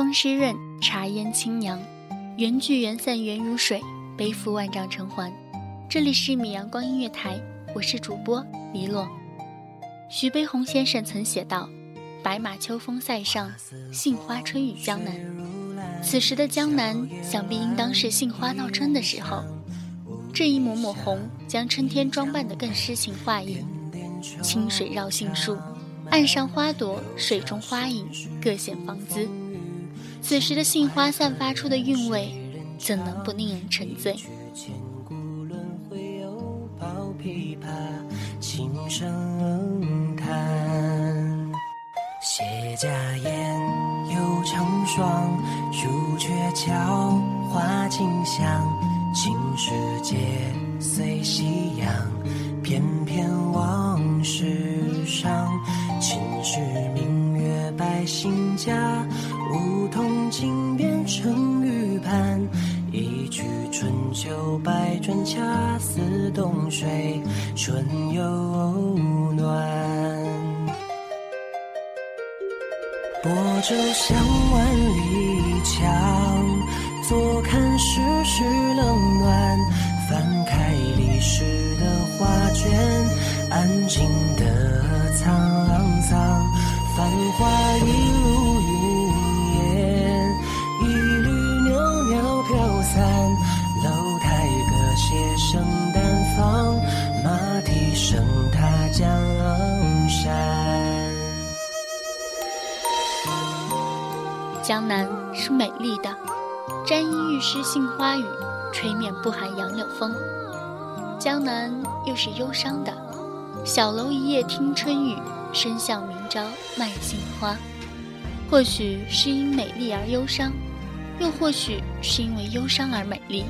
风湿润，茶烟清扬，缘聚缘散缘如水，背负万丈尘寰。这里是米阳光音乐台，我是主播黎洛。徐悲鸿先生曾写道：“白马秋风塞上，杏花春雨江南。”此时的江南，想必应当是杏花闹春的时候。这一抹抹红，将春天装扮得更诗情画意。清水绕杏树，岸上花朵，水中花影，各显芳姿。此时的杏花散发出的韵味，怎能不令人沉醉？谢家燕，又成双，朱雀桥，花径香。青石街，水春又暖。泊舟向万里江，坐看世事冷暖。翻开历史的画卷，安静的沧桑，繁华一路江南是美丽的，沾衣欲湿杏花雨，吹面不寒杨柳风。江南又是忧伤的，小楼一夜听春雨，深巷明朝卖杏花。或许是因美丽而忧伤，又或许是因为忧伤而美丽。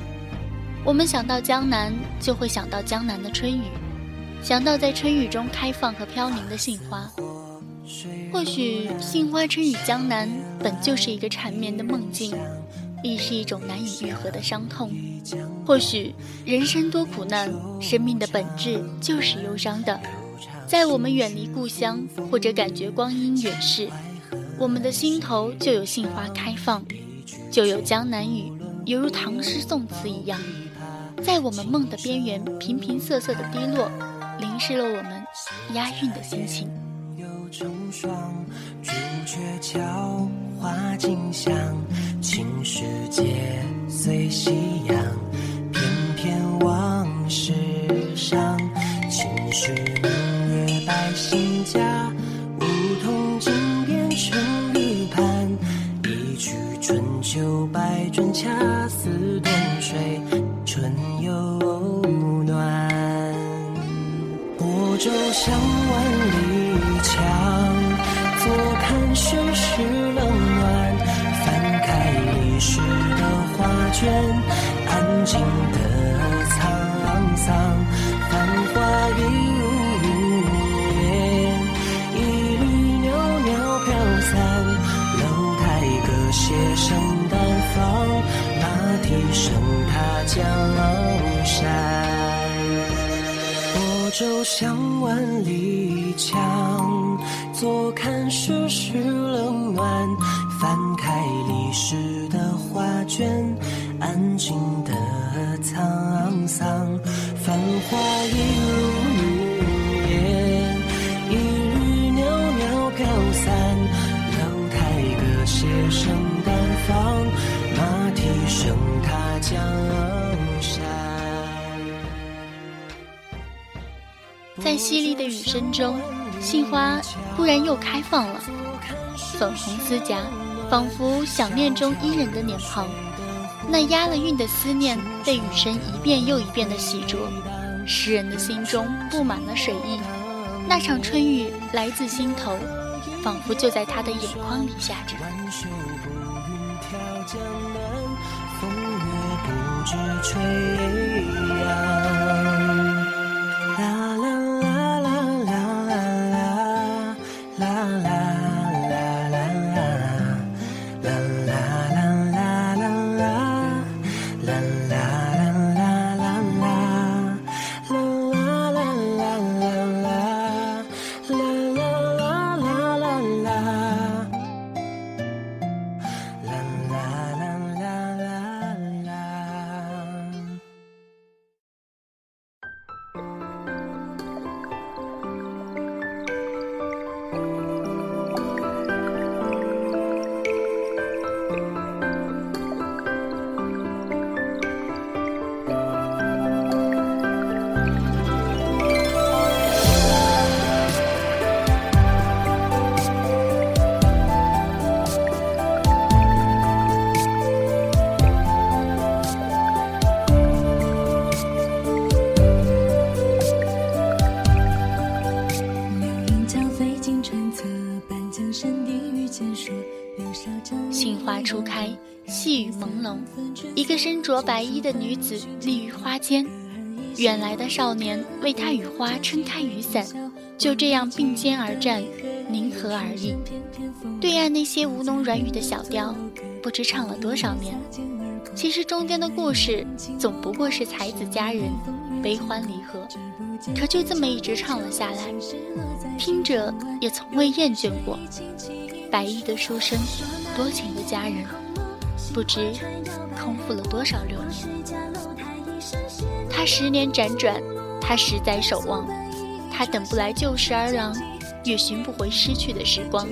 我们想到江南，就会想到江南的春雨，想到在春雨中开放和飘零的杏花。或许杏花春雨江南本就是一个缠绵的梦境，亦是一种难以愈合的伤痛。或许人生多苦难，生命的本质就是忧伤的。在我们远离故乡，或者感觉光阴远逝，我们的心头就有杏花开放，就有江南雨，犹如唐诗宋词一样，在我们梦的边缘平平瑟瑟的滴落，淋湿了我们押韵的心情。成双，朱雀桥，花径香，青石街，随夕阳，翩翩往事上。青石明月百姓家，梧桐井边春雨畔，一曲春秋百转，恰似冬水春又暖。泊舟向画卷，安静的沧桑，繁华一如云烟，一缕袅袅飘散，楼台歌榭声淡放，马蹄声踏江山。舟向万里江，坐看世事冷暖，翻开历史的画卷，安静的沧桑，繁华一如云烟，一缕袅袅飘散，楼台歌榭声淡放，马蹄声踏江山。在淅沥的雨声中，杏花忽然又开放了，粉红丝荚，仿佛想念中伊人的脸庞。那押了韵的思念被雨声一遍又一遍的洗濯，诗人的心中布满了水印。那场春雨来自心头，仿佛就在他的眼眶里下着。杏朦胧，一个身着白衣的女子立于花间，远来的少年为她与花撑开雨伞，就这样并肩而战，凝和而立。对岸那些吴侬软语的小调，不知唱了多少年。其实中间的故事，总不过是才子佳人，悲欢离合，可就这么一直唱了下来，听着也从未厌倦过。白衣的书生，多情的佳人，不知空负了多少流年。他十年辗转，他十载守望，他等不来旧时儿郎，也寻不回失去的时光。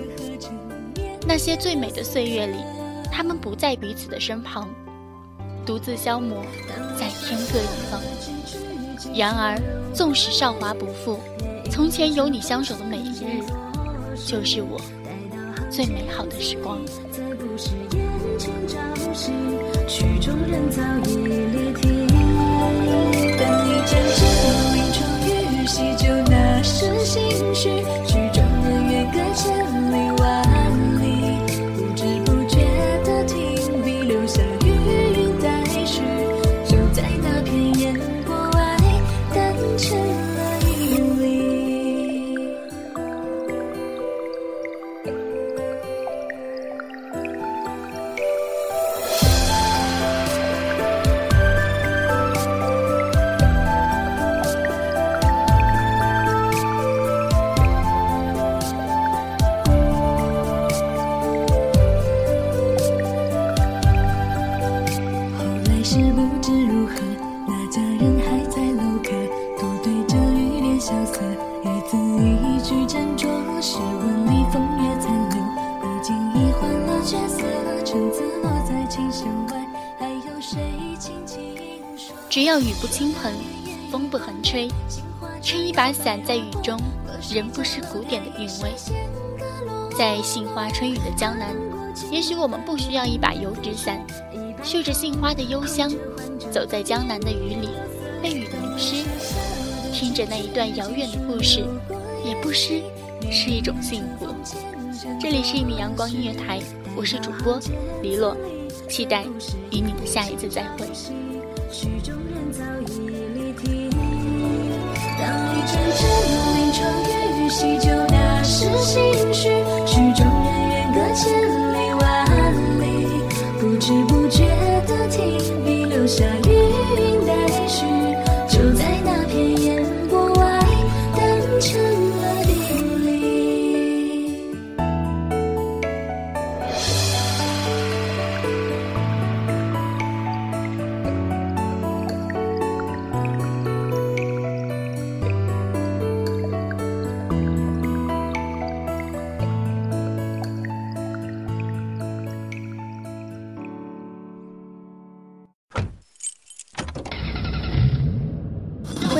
那些最美的岁月里，他们不在彼此的身旁，独自消磨在天各一方。然而，纵使韶华不复，从前有你相守的每一日，就是我。最美好的时光。是眼前朝夕，曲中人早已离题。但一阵阵临窗雨洗旧那时心绪，要雨不倾盆，风不横吹，撑一把伞在雨中，仍不失古典的韵味。在杏花春雨的江南，也许我们不需要一把油纸伞，嗅着杏花的幽香，走在江南的雨里，被雨淋湿，听着那一段遥远的故事，也不失是一种幸福。这里是一米阳光音乐台，我是主播黎洛，期待与你的下一次再会。曲终人早已离题，当一阵阵临窗雨洗就那时心绪，曲终人远隔千里万里，不知不觉的停笔，留下